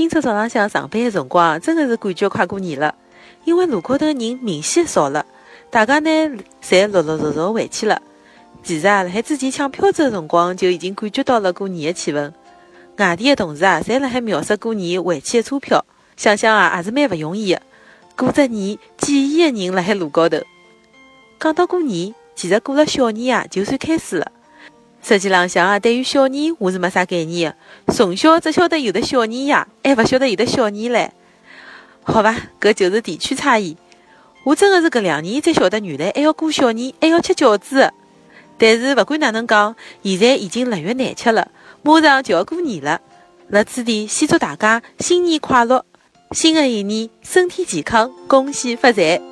今朝早浪向上班的辰光，真的是感觉快过年了，因为路高头人明显少了，大家呢侪陆陆续续回去了。其实啊，辣海之前抢票子的辰光，就已经感觉到了过年的气氛。外地的同事啊，侪辣海描述过年回去的车票，想想啊，也是蛮勿容易的。过只年，几亿的人辣海路高头。讲到过年，其实过了小年啊，就算开始了。实际浪向啊，对于小年我是没啥概念的，从小只晓得有的小年夜，还勿晓得有的小年唻。好吧，搿就是地区差异。我真的是搿两年才晓得，原来还要过小年，还要吃饺子。但是勿管哪能讲，现在已经腊月廿七了，马上就要过年了。辣此地，先祝大家新年快乐，新的一年身体健康，恭喜发财。